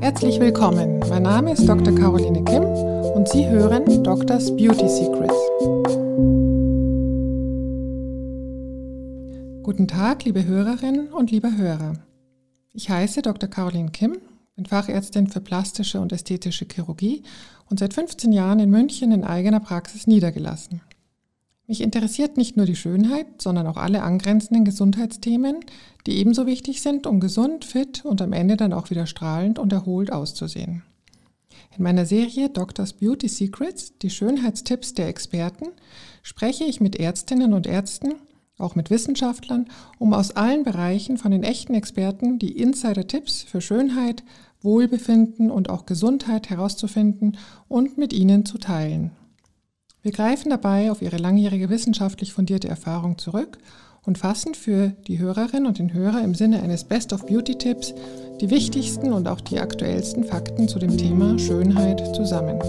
Herzlich willkommen. Mein Name ist Dr. Caroline Kim und Sie hören Doctors Beauty Secrets. Guten Tag, liebe Hörerinnen und lieber Hörer. Ich heiße Dr. Caroline Kim, bin Fachärztin für plastische und ästhetische Chirurgie und seit 15 Jahren in München in eigener Praxis niedergelassen. Mich interessiert nicht nur die Schönheit, sondern auch alle angrenzenden Gesundheitsthemen, die ebenso wichtig sind, um gesund, fit und am Ende dann auch wieder strahlend und erholt auszusehen. In meiner Serie Doctors Beauty Secrets, die Schönheitstipps der Experten, spreche ich mit Ärztinnen und Ärzten, auch mit Wissenschaftlern, um aus allen Bereichen von den echten Experten die Insider-Tipps für Schönheit, Wohlbefinden und auch Gesundheit herauszufinden und mit ihnen zu teilen. Wir greifen dabei auf ihre langjährige wissenschaftlich fundierte Erfahrung zurück und fassen für die Hörerin und den Hörer im Sinne eines Best of Beauty Tipps die wichtigsten und auch die aktuellsten Fakten zu dem Thema Schönheit zusammen.